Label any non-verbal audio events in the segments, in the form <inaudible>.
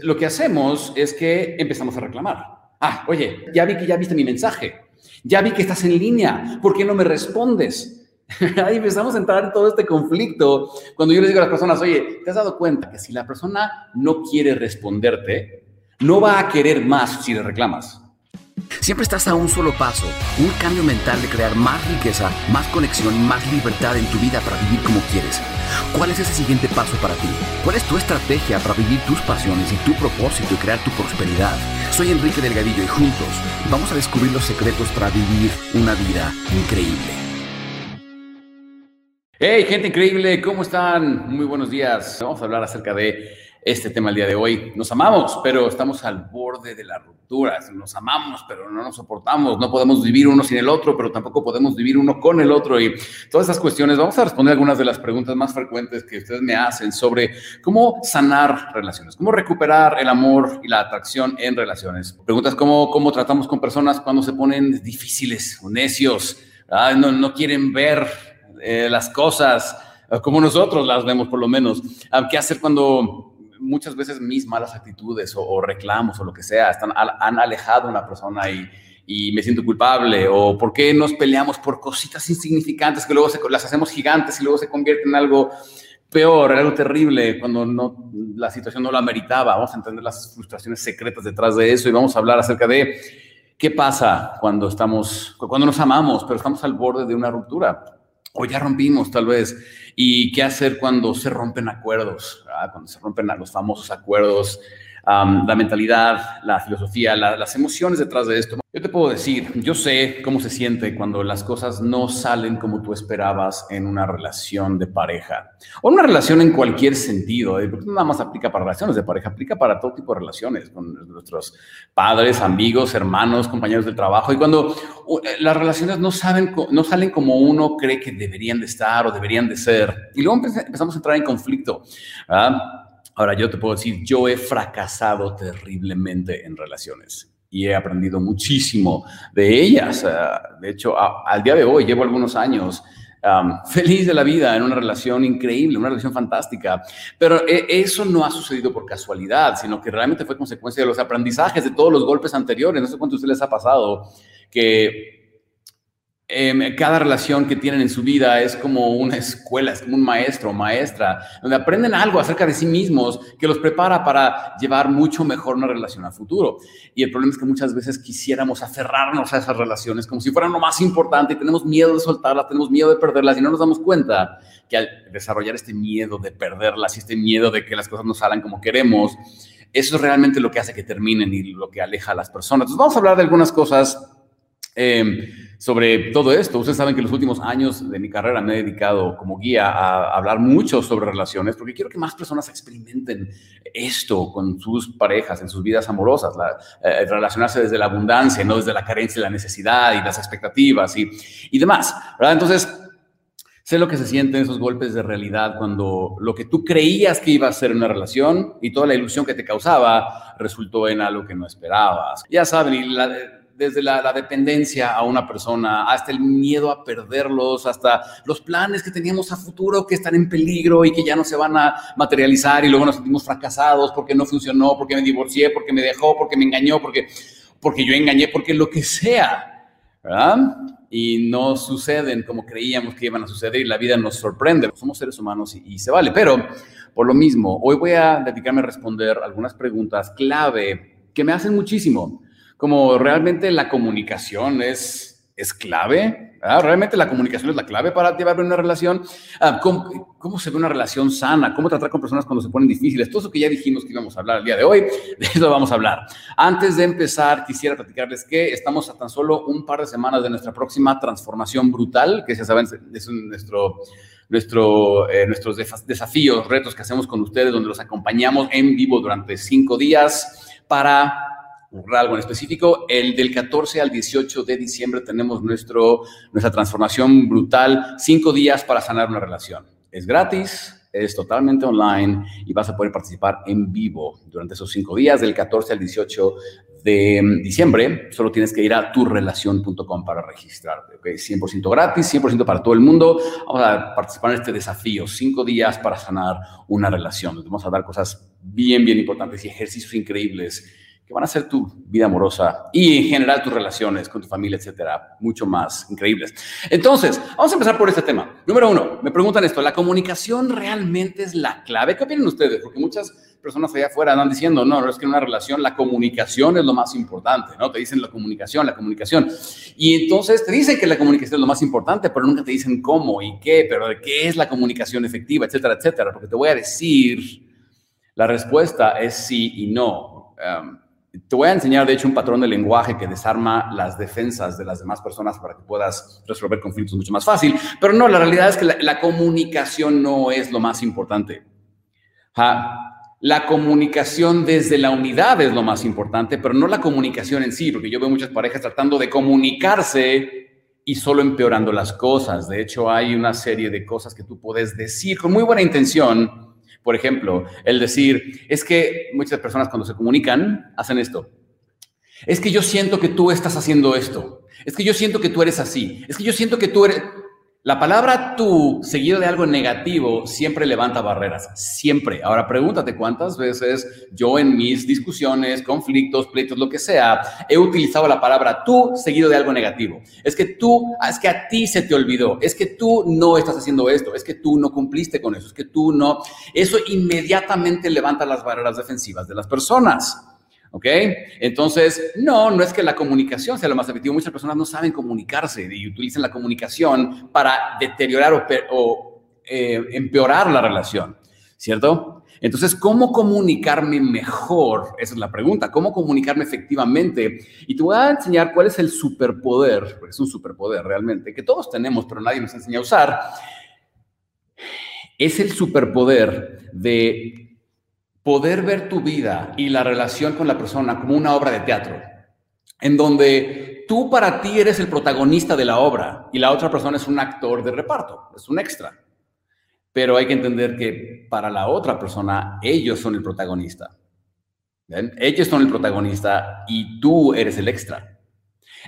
Lo que hacemos es que empezamos a reclamar. Ah, oye, ya vi que ya viste mi mensaje. Ya vi que estás en línea. ¿Por qué no me respondes? <laughs> Ahí empezamos a entrar en todo este conflicto. Cuando yo les digo a las personas, oye, ¿te has dado cuenta que si la persona no quiere responderte, no va a querer más si le reclamas? Siempre estás a un solo paso, un cambio mental de crear más riqueza, más conexión más libertad en tu vida para vivir como quieres. ¿Cuál es ese siguiente paso para ti? ¿Cuál es tu estrategia para vivir tus pasiones y tu propósito y crear tu prosperidad? Soy Enrique Delgadillo y juntos vamos a descubrir los secretos para vivir una vida increíble. Hey, gente increíble, ¿cómo están? Muy buenos días. Vamos a hablar acerca de este tema el día de hoy. Nos amamos, pero estamos al borde de la ruptura. Nos amamos, pero no nos soportamos. No podemos vivir uno sin el otro, pero tampoco podemos vivir uno con el otro. Y todas estas cuestiones, vamos a responder algunas de las preguntas más frecuentes que ustedes me hacen sobre cómo sanar relaciones, cómo recuperar el amor y la atracción en relaciones. Preguntas como cómo tratamos con personas cuando se ponen difíciles o necios, no, no quieren ver eh, las cosas como nosotros las vemos por lo menos. ¿Qué hacer cuando muchas veces mis malas actitudes o, reclamos o lo que sea están, han alejado a una persona y, y, me siento culpable, o por qué nos peleamos por cositas insignificantes que luego se, las hacemos gigantes y luego se convierten en algo peor, algo terrible, cuando no, la situación no lo ameritaba. Vamos a entender las frustraciones secretas detrás de eso y vamos a hablar acerca de qué pasa cuando estamos, cuando nos amamos, pero estamos al borde de una ruptura o ya rompimos tal vez. ¿Y qué hacer cuando se rompen acuerdos? Cuando se rompen los famosos acuerdos la mentalidad, la filosofía, las emociones detrás de esto. Yo te puedo decir, yo sé cómo se siente cuando las cosas no salen como tú esperabas en una relación de pareja o una relación en cualquier sentido, ¿eh? porque nada más aplica para relaciones de pareja, aplica para todo tipo de relaciones con nuestros padres, amigos, hermanos, compañeros de trabajo. Y cuando eh, las relaciones no, saben, no salen como uno cree que deberían de estar o deberían de ser, y luego empezamos a entrar en conflicto. ¿verdad? Ahora, yo te puedo decir, yo he fracasado terriblemente en relaciones y he aprendido muchísimo de ellas. De hecho, al día de hoy llevo algunos años feliz de la vida en una relación increíble, una relación fantástica. Pero e, eso no ha sucedido por casualidad, sino que realmente fue consecuencia de los aprendizajes, de todos los golpes anteriores. No sé cuánto a ustedes les ha pasado que Em, cada relación que tienen en su vida es como una escuela, es como un maestro o maestra, donde aprenden algo acerca de sí mismos que los prepara para llevar mucho mejor una relación a futuro. Y el problema es que muchas veces quisiéramos aferrarnos a esas relaciones como si fueran lo más importante y tenemos miedo de soltarlas, tenemos miedo de perderlas y no nos damos cuenta que al desarrollar este miedo de perderlas y este miedo de que las cosas no salgan como queremos, eso es realmente lo que hace que terminen y lo que aleja a las personas. Entonces vamos a hablar de algunas cosas. Eh, sobre todo esto. Ustedes saben que en los últimos años de mi carrera me he dedicado como guía a hablar mucho sobre relaciones, porque quiero que más personas experimenten esto con sus parejas, en sus vidas amorosas, eh, relacionarse desde la abundancia, no desde la carencia y la necesidad y las expectativas y, y demás. Entonces, sé lo que se sienten esos golpes de realidad cuando lo que tú creías que iba a ser una relación y toda la ilusión que te causaba resultó en algo que no esperabas. Ya saben, y la, desde la, dependencia a una persona, hasta el miedo a perderlos, hasta los planes que teníamos a futuro que están en peligro y que ya no se van a materializar y luego nos sentimos fracasados porque no funcionó, porque me divorcié, porque me dejó, porque me engañó, porque, porque yo engañé, porque lo que sea, ¿verdad? Y no suceden como creíamos que iban a suceder y la vida nos sorprende. Somos seres humanos y, y se vale, pero por lo mismo, hoy voy a dedicarme a responder algunas preguntas clave que me hacen muchísimo como realmente la comunicación es, es clave. Realmente la comunicación es la clave para llevar una relación. Ah, ¿Cómo, ¿Cómo, se ve una relación sana? ¿Cómo tratar con personas cuando se ponen difíciles? Todo eso que ya dijimos que íbamos a hablar el día de hoy, <laughs> de eso vamos a hablar. Antes de empezar, quisiera platicarles que estamos a tan solo un par de semanas de nuestra próxima transformación brutal, que ya saben, es nuestro nuestro, eh, nuestros desafíos, retos que hacemos con ustedes, donde los acompañamos en vivo durante cinco días para algo en específico. El del 14 al 18 de diciembre tenemos nuestro, nuestra transformación brutal, cinco días para sanar una relación. Es gratis, es totalmente online y vas a poder participar en vivo durante esos cinco días, del 14 al 18 de diciembre, solo tienes que ir a turrelación.com para registrarte, ¿ok? 100% gratis, 100% para todo el mundo. Vamos a participar en este desafío, cinco días para sanar una relación. Vamos a dar cosas bien, bien importantes y ejercicios increíbles que van a ser tu vida amorosa y en general tus relaciones con tu familia, etcétera, mucho más increíbles. Entonces, vamos a empezar por este tema. Número uno, me preguntan esto, ¿la comunicación realmente es la clave? ¿Qué opinan ustedes? Porque muchas personas allá afuera andan diciendo, no es que en una relación la comunicación es lo más importante, ¿no? Te dicen la comunicación, la comunicación. Y entonces te dicen que la comunicación es lo más importante, pero nunca te dicen cómo y qué, pero de qué es la comunicación efectiva, etcétera, etcétera. Porque te voy a decir, la respuesta es sí y no. Um, te voy a enseñar, de hecho, un patrón de lenguaje que desarma las defensas de las demás personas para que puedas resolver conflictos mucho más fácil. Pero no, la realidad es que la, comunicación no es lo más importante. La comunicación desde la unidad es lo más importante, pero no la comunicación en sí, porque yo veo muchas parejas tratando de comunicarse y solo empeorando las cosas. De hecho, hay una serie de cosas que tú puedes decir con muy buena intención, por ejemplo, el decir, es que muchas personas cuando se comunican hacen esto. Es que yo siento que tú estás haciendo esto. Es que yo siento que tú eres así. Es que yo siento que tú eres... La palabra tú, seguido de algo negativo, siempre levanta barreras, siempre. Ahora pregúntate cuántas veces yo en mis discusiones, conflictos, pleitos, lo que sea, he utilizado la palabra tú seguido de algo negativo. Es que tú, es que a ti se te olvidó, es que tú no estás haciendo esto, es que tú no cumpliste con eso, es que tú no. Eso inmediatamente levanta las barreras defensivas de las personas. ¿Ok? Entonces, no, no es que la comunicación sea lo más efectivo. Muchas personas no saben comunicarse y utilizan la comunicación para deteriorar o, eh, empeorar la relación, ¿cierto? Entonces, ¿cómo comunicarme mejor? Esa es la pregunta. ¿Cómo comunicarme efectivamente? Y te voy a enseñar cuál es el superpoder, porque es un superpoder realmente, que todos tenemos, pero nadie nos enseña a usar. Es el superpoder de poder ver tu vida y la relación con la persona como una obra de teatro, en donde tú para ti eres el protagonista de la obra y la otra persona es un actor de reparto, es un extra. Pero hay que entender que para la otra persona ellos son el protagonista. Ellos son el protagonista y tú eres el extra.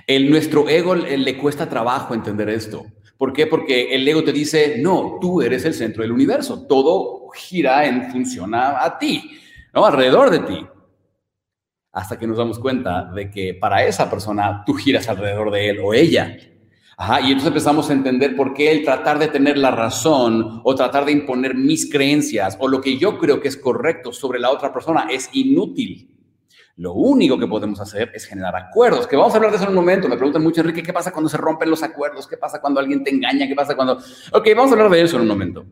El, nuestro ego le cuesta trabajo entender esto. ¿Por qué? Porque el ego te dice, no, tú eres el centro del universo, todo gira en función a, ti, ¿no? Alrededor de ti. Hasta que nos damos cuenta de que para esa persona tú giras alrededor de él o ella. Ajá, y entonces empezamos a entender por qué el tratar de tener la razón o tratar de imponer mis creencias o lo que yo creo que es correcto sobre la otra persona es inútil. Lo único que podemos hacer es generar acuerdos, que vamos a hablar de eso en un momento. Me preguntan mucho, Enrique, ¿qué pasa cuando se rompen los acuerdos? ¿Qué pasa cuando alguien te engaña? ¿Qué pasa cuando...? Ok, vamos a hablar de eso en un momento.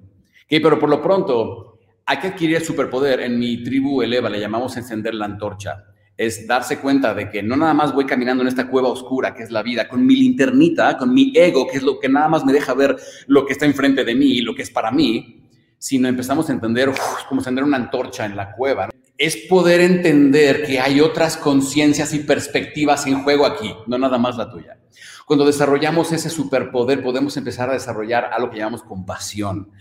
Okay, pero por lo pronto, hay que adquirir el superpoder. En mi tribu Eleva le llamamos encender la antorcha. Es darse cuenta de que no nada más voy caminando en esta cueva oscura que es la vida, con mi linternita, con mi ego, que es lo que nada más me deja ver lo que está enfrente de mí y lo que es para mí, sino empezamos a entender como encender una antorcha en la cueva es poder entender que hay otras conciencias y perspectivas en juego aquí, no nada más la tuya. Cuando desarrollamos ese superpoder, podemos empezar a desarrollar algo que llamamos compasión.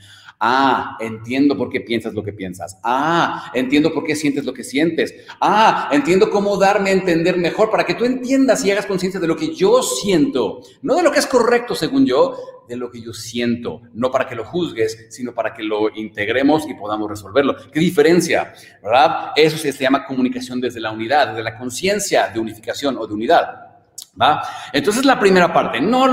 Ah, entiendo por qué piensas lo que piensas. Ah, entiendo por qué sientes lo que sientes. Ah, entiendo cómo darme a entender mejor para que tú entiendas y hagas conciencia de lo que yo siento. No de lo que es correcto según yo, de lo que yo siento. No para que lo juzgues, sino para que lo integremos y podamos resolverlo. ¿Qué diferencia? ¿Verdad? Eso se llama comunicación desde la unidad, desde la conciencia de unificación o de unidad. ¿Va? Entonces la primera parte, no,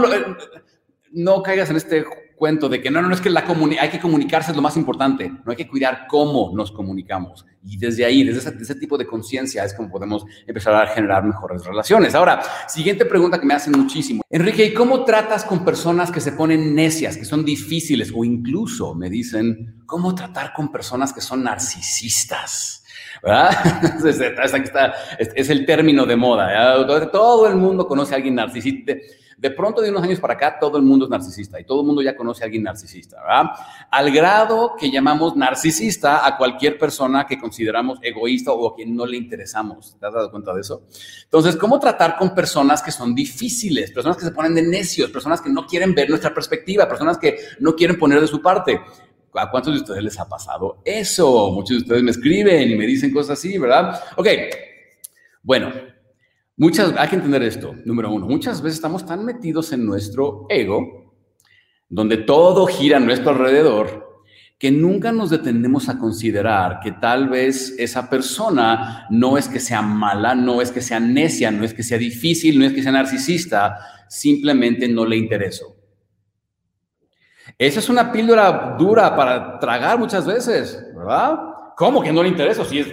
no caigas en este cuento de que no, no, es que la hay que comunicarse es lo más importante, no hay que cuidar cómo nos comunicamos. Y desde ahí, desde ese, tipo de conciencia es como podemos empezar a generar mejores relaciones. Ahora, siguiente pregunta que me hacen muchísimo. Enrique, ¿y cómo tratas con personas que se ponen necias, que son difíciles o incluso me dicen, ¿cómo tratar con personas que son narcisistas? ¿verdad? <laughs> es, el término de moda. Todo el mundo conoce a alguien narcisista. De pronto, de unos años para acá, todo el mundo es narcisista y todo el mundo ya conoce a alguien narcisista, ¿verdad? Al grado que llamamos narcisista a cualquier persona que consideramos egoísta o a quien no le interesamos. ¿Te has dado cuenta de eso? Entonces, ¿cómo tratar con personas que son difíciles, personas que se ponen de necios, personas que no quieren ver nuestra perspectiva, personas que no quieren poner de su parte? ¿A cuántos de ustedes les ha pasado eso? Muchos de ustedes me escriben y me dicen cosas así, ¿verdad? Ok, bueno, Muchas, hay que entender esto, número uno, muchas veces estamos tan metidos en nuestro ego, donde todo gira a nuestro alrededor, que nunca nos detenemos a considerar que tal vez esa persona no es que sea mala, no es que sea necia, no es que sea difícil, no es que sea narcisista, simplemente no le intereso. Esa es una píldora dura para tragar muchas veces, ¿verdad? ¿Cómo que no le intereso? Si es,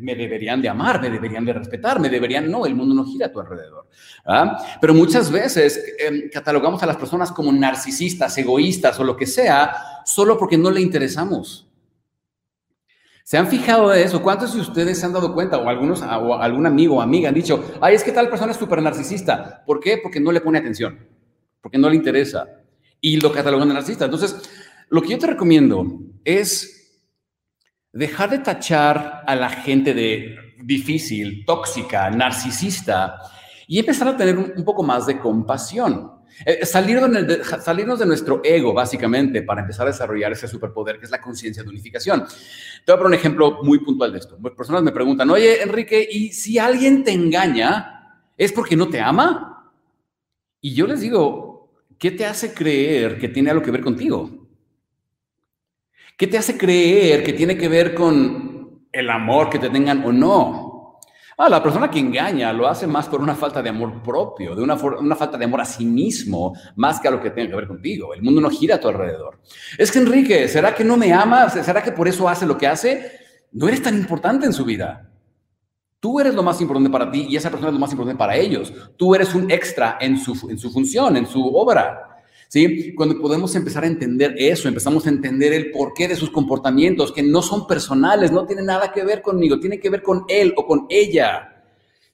me deberían de amar, me deberían de respetar, me deberían, no, el mundo no gira a tu alrededor. Pero muchas veces em, catalogamos a las personas como narcisistas, egoístas o lo que sea, solo porque no le interesamos. ¿Se han fijado de eso? ¿Cuántos de ustedes se han dado cuenta o algunos o algún amigo o amiga han dicho, ay, es que tal persona es súper narcisista? ¿Por qué? Porque no le pone atención, porque no le interesa y lo catalogan de narcisista. Entonces, lo que yo te recomiendo es dejar de tachar a la gente de difícil, tóxica, narcisista y empezar a tener un, poco más de compasión. Eh, salir de, salirnos de nuestro ego, básicamente, para empezar a desarrollar ese superpoder que es la conciencia de unificación. Te voy a poner un ejemplo muy puntual de esto. Personas me preguntan, oye, Enrique, ¿y si alguien te engaña, es porque no te ama? Y yo les digo, ¿qué te hace creer que tiene algo que ver contigo? ¿Qué te hace creer que tiene que ver con el amor que te tengan o no? Ah, la persona que engaña lo hace más por una falta de amor propio, de una, falta de amor a sí mismo, más que a lo que tenga que ver contigo. El mundo no gira a tu alrededor. Es que Enrique, ¿será que no me ama? ¿Será que por eso hace lo que hace? No eres tan importante en su vida. Tú eres lo más importante para ti y esa persona es lo más importante para ellos. Tú eres un extra en su función, en su obra. ¿Sí? Cuando podemos empezar a entender eso, empezamos a entender el porqué de sus comportamientos, que no son personales, no tienen nada que ver conmigo, tiene que ver con él o con ella.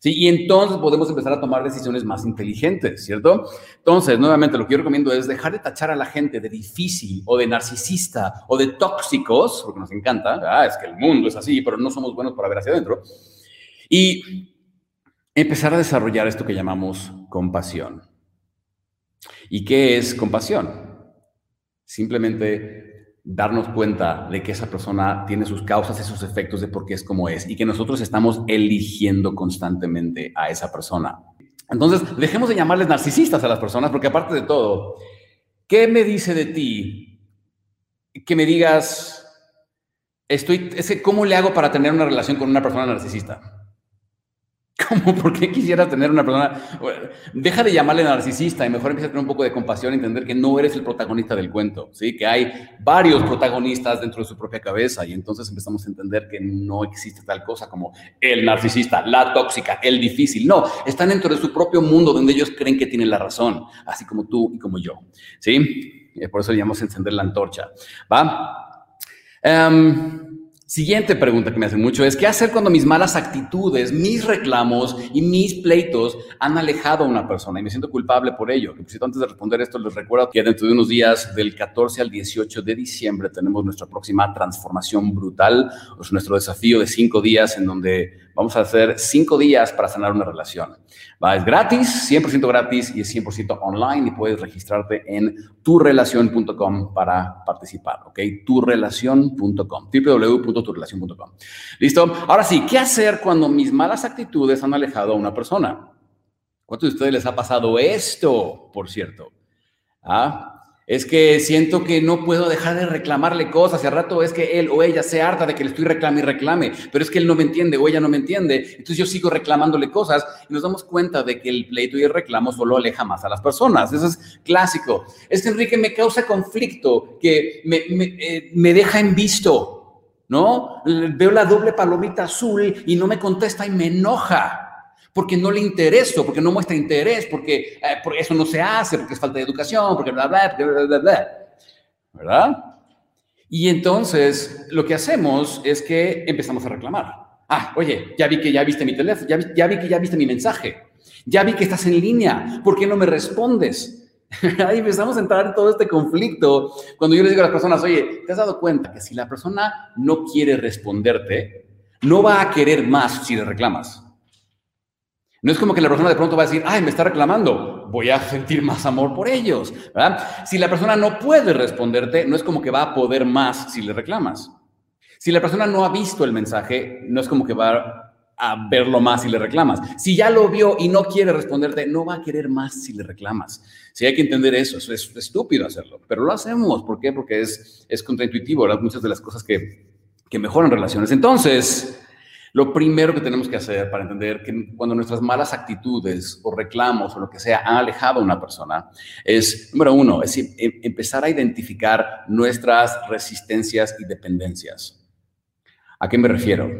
¿Sí? Y entonces podemos empezar a tomar decisiones más inteligentes, ¿cierto? Entonces, nuevamente, lo que yo recomiendo es dejar de tachar a la gente de difícil o de narcisista o de tóxicos, porque nos encanta, ah, es que el mundo es así, pero no somos buenos para ver hacia adentro, y empezar a desarrollar esto que llamamos compasión. ¿Y qué es compasión? Simplemente darnos cuenta de que esa persona tiene sus causas y sus efectos de por qué es como es y que nosotros estamos eligiendo constantemente a esa persona. Entonces, dejemos de llamarles narcisistas a las personas porque aparte de todo, ¿qué me dice de ti que me digas, estoy, ¿cómo le hago para tener una relación con una persona narcisista? ¿Cómo? ¿Por qué quisiera tener una persona? Deja de llamarle narcisista y mejor empieza a tener un poco de compasión y entender que no eres el protagonista del cuento, ¿sí? Que hay varios protagonistas dentro de su propia cabeza y entonces empezamos a entender que no existe tal cosa como el narcisista, la tóxica, el difícil. No, están dentro de su propio mundo donde ellos creen que tienen la razón, así como tú y como yo, ¿sí? Por eso le encender la antorcha, ¿va? Um, Siguiente pregunta que me hacen mucho es, ¿qué hacer cuando mis malas actitudes, mis reclamos y mis pleitos han alejado a una persona? Y me siento culpable por ello. Que antes de responder esto, les recuerdo que dentro de unos días, del 14 al 18 de diciembre, tenemos nuestra próxima transformación brutal, es nuestro desafío de cinco días en donde vamos a hacer cinco días para sanar una relación. Va, es gratis, 100% gratis y es 100% online y puedes registrarte en turrelación.com para participar, ¿ok? Turrelación.com, www.turrelación.com. ¿Listo? Ahora sí, ¿qué hacer cuando mis malas actitudes han alejado a una persona? ¿Cuántos de ustedes les ha pasado esto, por cierto? ¿Ah? Es que siento que no puedo dejar de reclamarle cosas. Al rato es que él o ella se harta de que le estoy reclame y reclame, pero es que él no me entiende o ella no me entiende. Entonces yo sigo reclamándole cosas y nos damos cuenta de que el pleito y el reclamo solo aleja más a las personas. Eso es clásico. Es que Enrique me causa conflicto, que me, me, eh, me deja en visto. ¿No? Veo la doble palomita azul y no me contesta y me enoja porque no le intereso, porque no muestra interés, porque, eh, eso no se hace, porque es falta de educación, porque bla, bla, bla, bla, bla, ¿verdad? Y entonces lo que hacemos es que empezamos a reclamar. Ah, oye, ya vi que ya viste mi teléfono, ya vi, ya vi que ya viste mi mensaje, ya vi que estás en línea, ¿por qué no me respondes? <laughs> Ahí empezamos a entrar en todo este conflicto. Cuando yo les digo a las personas, oye, ¿te has dado cuenta que si la persona no quiere responderte, no va a querer más si le reclamas? No es como que la persona de pronto va a decir, ay, me está reclamando, voy a sentir más amor por ellos. Si la persona no puede responderte, no es como que va a poder más si le reclamas. Si la persona no ha visto el mensaje, no es como que va a verlo más si le reclamas. Si ya lo vio y no quiere responderte, no va a querer más si le reclamas. Si hay que entender eso, es estúpido hacerlo, pero lo hacemos. ¿Por qué? Porque es, es contraintuitivo, muchas de las cosas que, que mejoran relaciones. Entonces, lo primero que tenemos que hacer para entender que cuando nuestras malas actitudes o reclamos o lo que sea han alejado a una persona es, número uno, es em, empezar a identificar nuestras resistencias y dependencias. ¿A qué me refiero?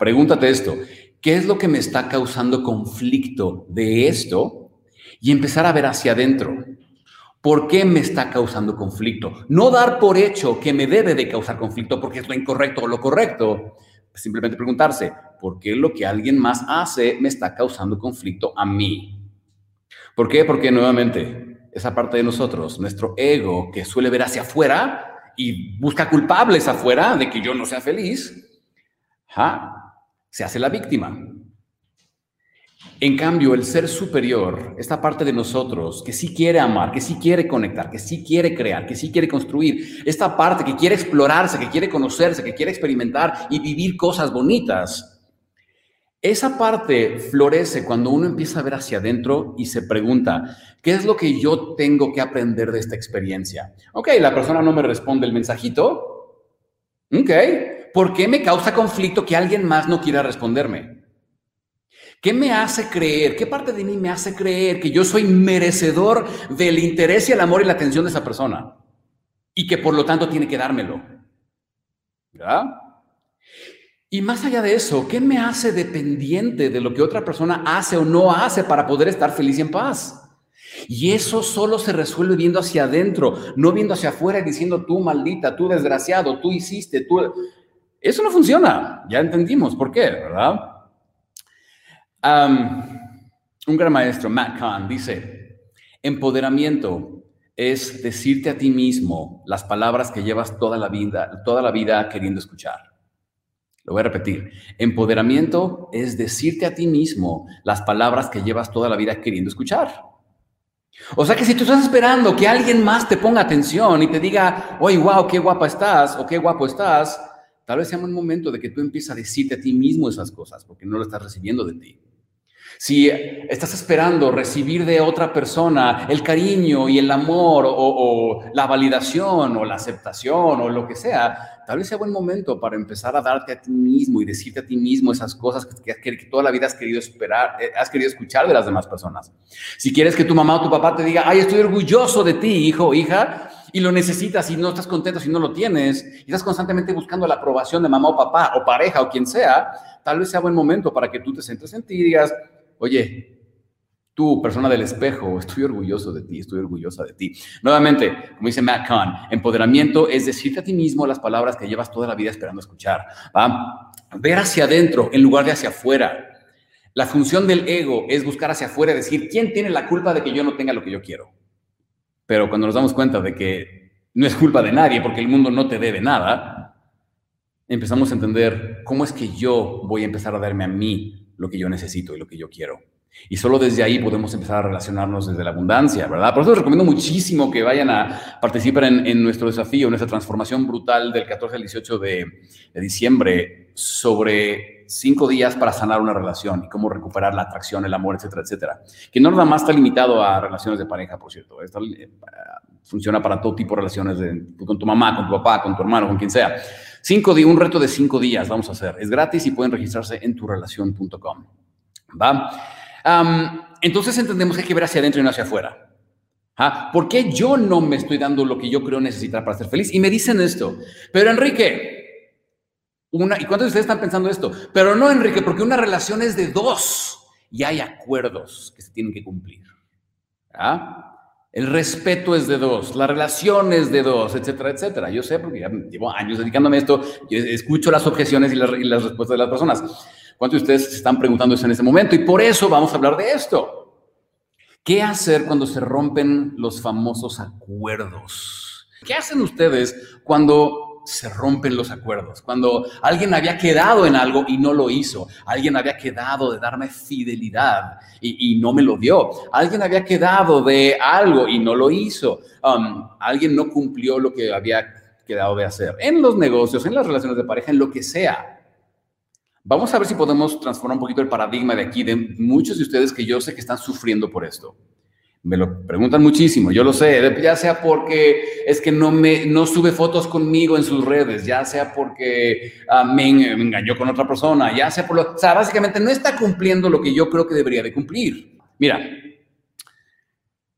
pregúntate esto, ¿qué es lo que me está causando conflicto de esto? Y empezar a ver hacia adentro. ¿Por qué me está causando conflicto? No dar por hecho que me debe de causar conflicto porque es lo incorrecto o lo correcto. Simplemente preguntarse, ¿por qué lo que alguien más hace me está causando conflicto a mí? ¿Por qué? Porque nuevamente, esa parte de nosotros, nuestro ego que suele ver hacia afuera y busca culpables afuera de que yo no sea feliz, se hace la víctima. En cambio, el ser superior, esta parte de nosotros que sí quiere amar, que sí quiere conectar, que sí quiere crear, que sí quiere construir, esta parte que quiere explorarse, que quiere conocerse, que quiere experimentar y vivir cosas bonitas, esa parte florece cuando uno empieza a ver hacia adentro y se pregunta, ¿qué es lo que yo tengo que aprender de esta experiencia? Ok, la persona no me responde el mensajito. Ok, ¿por qué me causa conflicto que alguien más no quiera responderme? ¿Qué me hace creer? ¿Qué parte de mí me hace creer que yo soy merecedor del interés y el amor y la atención de esa persona? Y que por lo tanto tiene que dármelo. ¿Verdad? Y más allá de eso, ¿qué me hace dependiente de lo que otra persona hace o no hace para poder estar feliz y en paz? Y eso solo se resuelve viendo hacia adentro, no viendo hacia afuera y diciendo tú maldita, tú desgraciado, tú hiciste, tú... Eso no funciona, ya entendimos por qué, ¿verdad? Un gran maestro, Matt Kahn, dice, empoderamiento es decirte a ti mismo las palabras que llevas toda la vida, toda la vida queriendo escuchar. Lo voy a repetir. Empoderamiento es decirte a ti mismo las palabras que llevas toda la vida queriendo escuchar. O sea que si tú estás esperando que alguien más te ponga atención y te diga, oye, wow, qué guapa estás o qué guapo estás, tal vez sea un momento de que tú empieces a decirte a ti mismo esas cosas porque no lo estás recibiendo de ti. Si estás esperando recibir de otra persona el cariño y el amor o, la validación o la aceptación o lo que sea, tal vez sea buen momento para empezar a darte a ti mismo y decirte a ti mismo esas cosas que, que, toda la vida has querido esperar, eh, has querido escuchar de las demás personas. Si quieres que tu mamá o tu papá te diga, ay, estoy orgulloso de ti, hijo o hija, y lo necesitas y no estás contento si no lo tienes, y estás constantemente buscando la aprobación de mamá o papá o pareja o quien sea, tal vez sea buen momento para que tú te centres en ti y digas, oye, tú, persona del espejo, estoy orgulloso de ti, estoy orgullosa de ti. Nuevamente, como dice Matt Kahn, empoderamiento es decirte a ti mismo las palabras que llevas toda la vida esperando escuchar. ¿va? Ver hacia adentro en lugar de hacia afuera. La función del ego es buscar hacia afuera decir, ¿quién tiene la culpa de que yo no tenga lo que yo quiero? Pero cuando nos damos cuenta de que no es culpa de nadie porque el mundo no te debe nada, empezamos a entender cómo es que yo voy a empezar a darme a mí lo que yo necesito y lo que yo quiero. Y solo desde ahí podemos empezar a relacionarnos desde la abundancia, ¿verdad? Por eso les recomiendo muchísimo que vayan a participar en, nuestro desafío, en nuestra transformación brutal del 14 al 18 de, diciembre sobre cinco días para sanar una relación y cómo recuperar la atracción, el amor, etcétera, etcétera. Que no nada más está limitado a relaciones de pareja, por cierto. Esto eh, funciona para todo tipo de relaciones con tu mamá, con tu papá, con tu hermano, con quien sea. Cinco días, un reto de cinco días vamos a hacer. Es gratis y pueden registrarse en turelación.com. ¿Va? entonces entendemos que hay que ver hacia adentro y no hacia afuera. ¿Ah? ¿Por qué yo no me estoy dando lo que yo creo necesitar para ser feliz? Y me dicen esto, pero Enrique, una, ¿y cuántos de ustedes están pensando esto? Pero no, Enrique, porque una relación es de dos y hay acuerdos que se tienen que cumplir. ¿Ah? El respeto es de dos, la relación es de dos, etcétera, etcétera. Yo sé porque ya llevo años dedicándome a esto, escucho las objeciones y las, respuestas de las personas. ¿Cuántos de ustedes se están preguntando eso en este momento? Y por eso vamos a hablar de esto. ¿Qué hacer cuando se rompen los famosos acuerdos? ¿Qué hacen ustedes cuando se rompen los acuerdos. Cuando alguien había quedado en algo y no lo hizo. Alguien había quedado de darme fidelidad y, no me lo dio. Alguien había quedado de algo y no lo hizo. Um, alguien no cumplió lo que había quedado de hacer. En los negocios, en las relaciones de pareja, en lo que sea. Vamos a ver si podemos transformar un poquito el paradigma de aquí, de muchos de ustedes que yo sé que están sufriendo por esto. Me lo preguntan muchísimo, yo lo sé, ya sea porque es que no me no sube fotos conmigo en sus redes, ya sea porque ah, me, engañó con otra persona, ya sea por lo, o sea, básicamente no está cumpliendo lo que yo creo que debería de cumplir. Mira,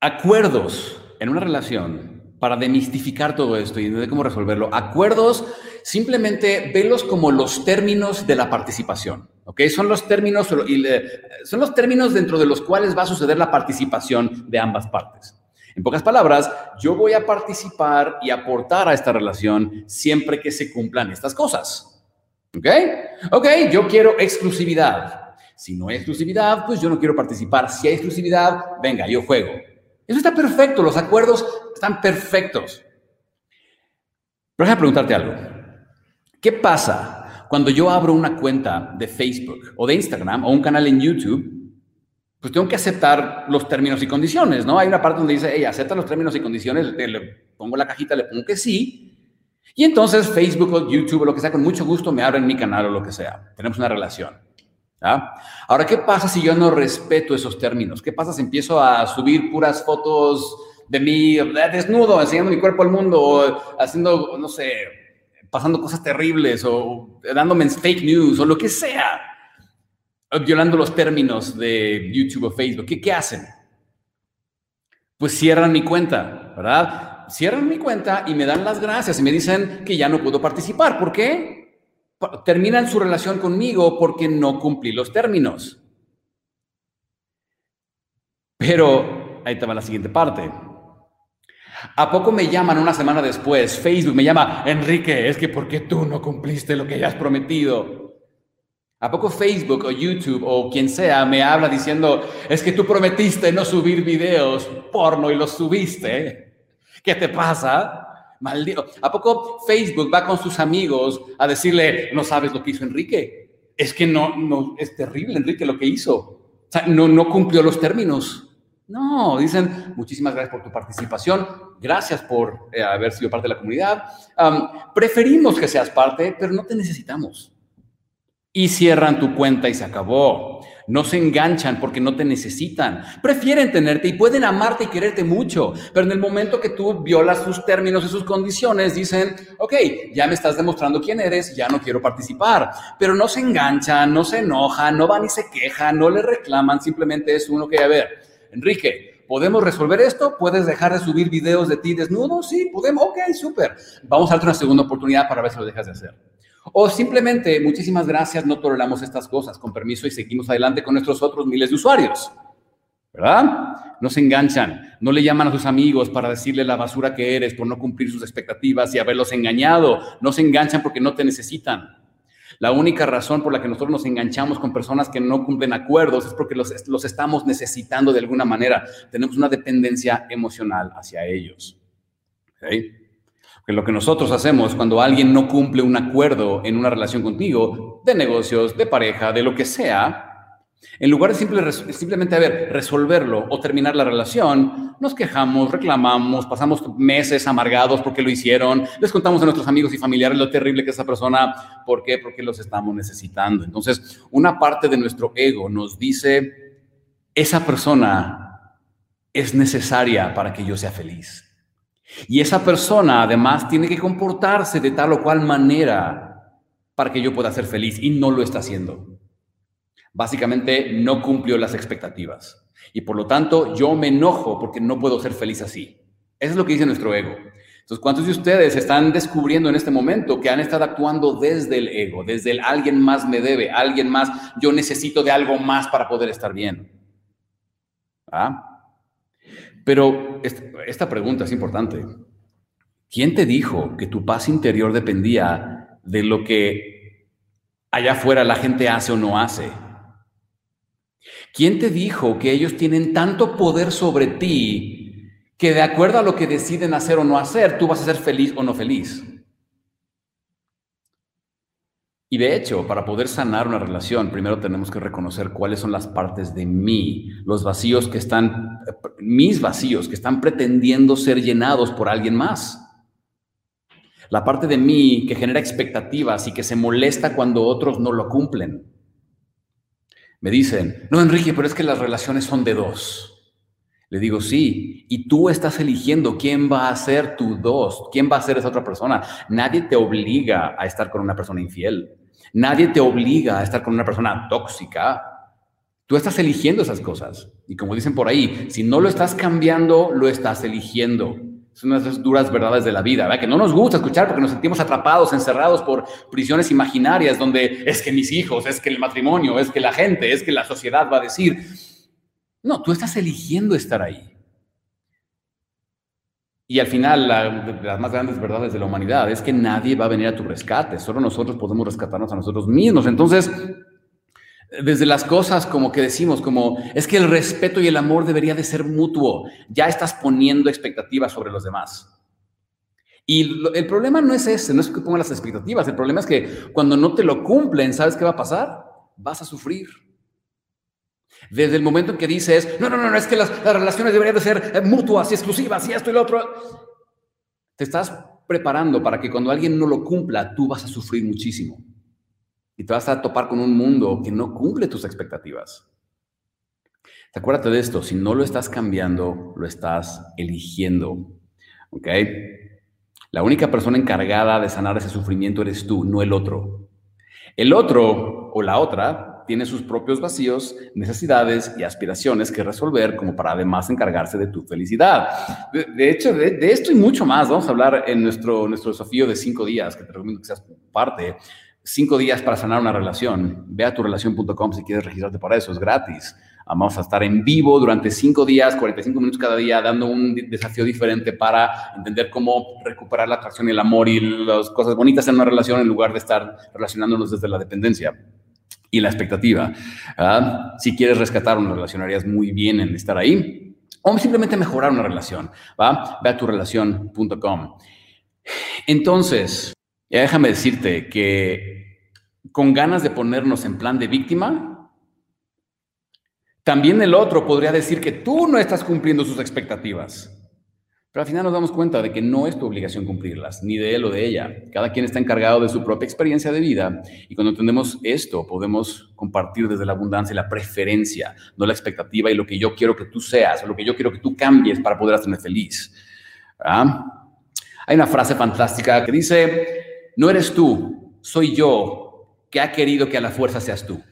acuerdos en una relación para demistificar todo esto y de cómo resolverlo. Acuerdos, simplemente velos como los términos de la participación. ¿Ok? Son los términos, son los términos dentro de los cuales va a suceder la participación de ambas partes. En pocas palabras, yo voy a participar y aportar a esta relación siempre que se cumplan estas cosas. ¿Ok? Ok, yo quiero exclusividad. Si no hay exclusividad, pues yo no quiero participar. Si hay exclusividad, venga, yo juego. Eso está perfecto, los acuerdos están perfectos. Pero déjame preguntarte algo. ¿Qué pasa cuando yo abro una cuenta de Facebook o de Instagram o un canal en YouTube, pues tengo que aceptar los términos y condiciones, ¿no? Hay una parte donde dice, hey, acepta los términos y condiciones, le, pongo la cajita, le pongo que sí, y entonces Facebook o YouTube o lo que sea, con mucho gusto me abren mi canal o lo que sea. Tenemos una relación. Ahora, ¿qué pasa si yo no respeto esos términos? ¿Qué pasa si empiezo a subir puras fotos de mí desnudo, enseñando mi cuerpo al mundo, o haciendo, no sé, pasando cosas terribles o dándome fake news o lo que sea, violando los términos de YouTube o Facebook, ¿qué, hacen? Pues cierran mi cuenta, ¿verdad? Cierran mi cuenta y me dan las gracias y me dicen que ya no puedo participar. ¿Por qué? Terminan su relación conmigo porque no cumplí los términos. Pero ahí estaba la siguiente parte. ¿A poco me llaman una semana después? Facebook me llama, Enrique, es que ¿por qué tú no cumpliste lo que ya has prometido? ¿A poco Facebook o YouTube o quien sea me habla diciendo, es que tú prometiste no subir videos porno y los subiste? ¿Qué te pasa? Maldito. ¿A poco Facebook va con sus amigos a decirle, no sabes lo que hizo Enrique? Es que no, no, es terrible Enrique lo que hizo. O sea, no, no cumplió los términos. No, dicen muchísimas gracias por tu participación, gracias por eh, haber sido parte de la comunidad. preferimos que seas parte, pero no te necesitamos. Y cierran tu cuenta y se acabó. No se enganchan porque no te necesitan. Prefieren tenerte y pueden amarte y quererte mucho. Pero en el momento que tú violas sus términos y sus condiciones, dicen, ok, ya me estás demostrando quién eres, ya no quiero participar. Pero no se enganchan, no se enojan, no van y se quejan, no le reclaman, simplemente es uno que, a ver, Enrique, ¿podemos resolver esto? ¿Puedes dejar de subir videos de ti desnudo? Sí, podemos. Ok, súper. Vamos a darte una segunda oportunidad para ver si lo dejas de hacer. O simplemente, muchísimas gracias, no toleramos estas cosas, con permiso y seguimos adelante con nuestros otros miles de usuarios. ¿Verdad? No se enganchan, no le llaman a sus amigos para decirle la basura que eres por no cumplir sus expectativas y haberlos engañado. No se enganchan porque no te necesitan. La única razón por la que nosotros nos enganchamos con personas que no cumplen acuerdos es porque los, estamos necesitando de alguna manera. Tenemos una dependencia emocional hacia ellos. lo que nosotros hacemos cuando alguien no cumple un acuerdo en una relación contigo, de negocios, de pareja, de lo que sea, en lugar de simplemente, resolverlo o terminar la relación, nos quejamos, reclamamos, pasamos meses amargados porque lo hicieron, les contamos a nuestros amigos y familiares lo terrible que es esa persona, ¿por qué? Porque los estamos necesitando. Entonces, una parte de nuestro ego nos dice, esa persona es necesaria para que yo sea feliz. Y esa persona además tiene que comportarse de tal o cual manera para que yo pueda ser feliz y no lo está haciendo. Básicamente no cumplió las expectativas. Y por lo tanto, yo me enojo porque no puedo ser feliz así. Eso es lo que dice nuestro ego. Entonces, ¿cuántos de ustedes están descubriendo en este momento que han estado actuando desde el ego, desde el alguien más me debe, alguien más, yo necesito de algo más para poder estar bien? ¿Ah? Pero esta pregunta es importante. ¿Quién te dijo que tu paz interior dependía de lo que allá afuera la gente hace o no hace? ¿Quién te dijo que ellos tienen tanto poder sobre ti que de acuerdo a lo que deciden hacer o no hacer, tú vas a ser feliz o no feliz? Y de hecho, para poder sanar una relación, primero tenemos que reconocer cuáles son las partes de mí, los vacíos que están, mis vacíos, que están pretendiendo ser llenados por alguien más. La parte de mí que genera expectativas y que se molesta cuando otros no lo cumplen. Me dicen, no, Enrique, pero es que las relaciones son de dos. Le digo, sí, y tú estás eligiendo quién va a ser tu dos, quién va a ser esa otra persona. Nadie te obliga a estar con una persona infiel. Nadie te obliga a estar con una persona tóxica. Tú estás eligiendo esas cosas. Y como dicen por ahí, si no lo estás cambiando, lo estás eligiendo. Son unas duras verdades de la vida. Que no nos gusta escuchar porque nos sentimos atrapados, encerrados por prisiones imaginarias donde es que mis hijos, es que el matrimonio, es que la gente, es que la sociedad va a decir. No, tú estás eligiendo estar ahí. Y al final, la, las más grandes verdades de la humanidad es que nadie va a venir a tu rescate, solo nosotros podemos rescatarnos a nosotros mismos. Entonces, desde las cosas como que decimos, como es que el respeto y el amor debería de ser mutuo, ya estás poniendo expectativas sobre los demás. Y el problema no es ese, no es que pongan las expectativas, el problema es que cuando no te lo cumplen, ¿sabes qué va a pasar? Vas a sufrir. Desde el momento en que dices, no, no, no, no es que las, las relaciones deberían de ser eh, mutuas y exclusivas y esto y lo otro, te estás preparando para que cuando alguien no lo cumpla, tú vas a sufrir muchísimo. Y te vas a topar con un mundo que no cumple tus expectativas. Acuérdate de esto, si no lo estás cambiando, lo estás eligiendo. ¿Ok? La única persona encargada de sanar ese sufrimiento eres tú, no el otro. El otro o la otra tiene sus propios vacíos, necesidades y aspiraciones que resolver como para además encargarse de tu felicidad. De, hecho, de, de, esto y mucho más vamos a hablar en nuestro, nuestro desafío de cinco días, que te recomiendo que seas parte cinco días para sanar una relación. Ve a turelación.com si quieres registrarte para eso, es gratis. Vamos a estar en vivo durante cinco días, 45 minutos cada día, dando un desafío diferente para entender cómo recuperar la atracción y el amor y las cosas bonitas en una relación en lugar de estar relacionándonos desde la dependencia y la expectativa. Si quieres rescatar una relación, harías muy bien en estar ahí. O simplemente mejorar una relación. ¿va? Ve a turelación.com. Entonces, ya déjame decirte que con ganas de ponernos en plan de víctima, también el otro podría decir que tú no estás cumpliendo sus expectativas. Pero al final nos damos cuenta de que no es tu obligación cumplirlas, ni de él o de ella. Cada quien está encargado de su propia experiencia de vida y cuando entendemos esto podemos compartir desde la abundancia la preferencia, no la expectativa y lo que yo quiero que tú seas o lo que yo quiero que tú cambies para poder hacerme feliz. ¿Ah? Hay una frase fantástica que dice, no eres tú, soy yo que ha querido que a la fuerza seas tú.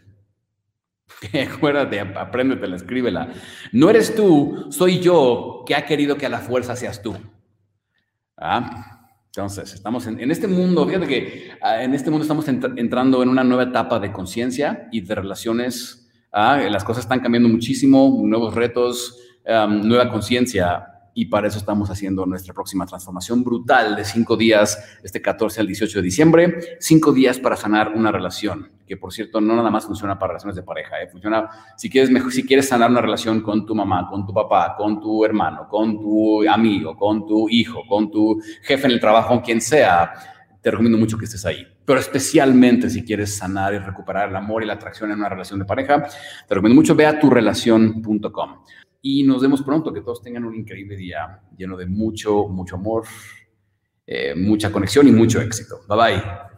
<laughs> Acuérdate, apréndetela, escríbela. No eres tú, soy yo que ha querido que a la fuerza seas tú. ¿Ah? Entonces, estamos en, este mundo, fíjate que ah, en este mundo estamos entrando en una nueva etapa de conciencia y de relaciones. ¿ah? Las cosas están cambiando muchísimo, nuevos retos, nueva conciencia y para eso estamos haciendo nuestra próxima transformación brutal de cinco días, este 14 al 18 de diciembre, cinco días para sanar una relación, que por cierto no nada más funciona para relaciones de pareja, ¿eh? funciona si quieres, si quieres sanar una relación con tu mamá, con tu papá, con tu hermano, con tu amigo, con tu hijo, con tu jefe en el trabajo, quien sea, te recomiendo mucho que estés ahí. Pero especialmente si quieres sanar y recuperar el amor y la atracción en una relación de pareja, te recomiendo mucho, ve a turelación.com y nos vemos pronto. Que todos tengan un increíble día lleno de mucho, mucho amor, eh, mucha conexión y mucho éxito. Bye bye.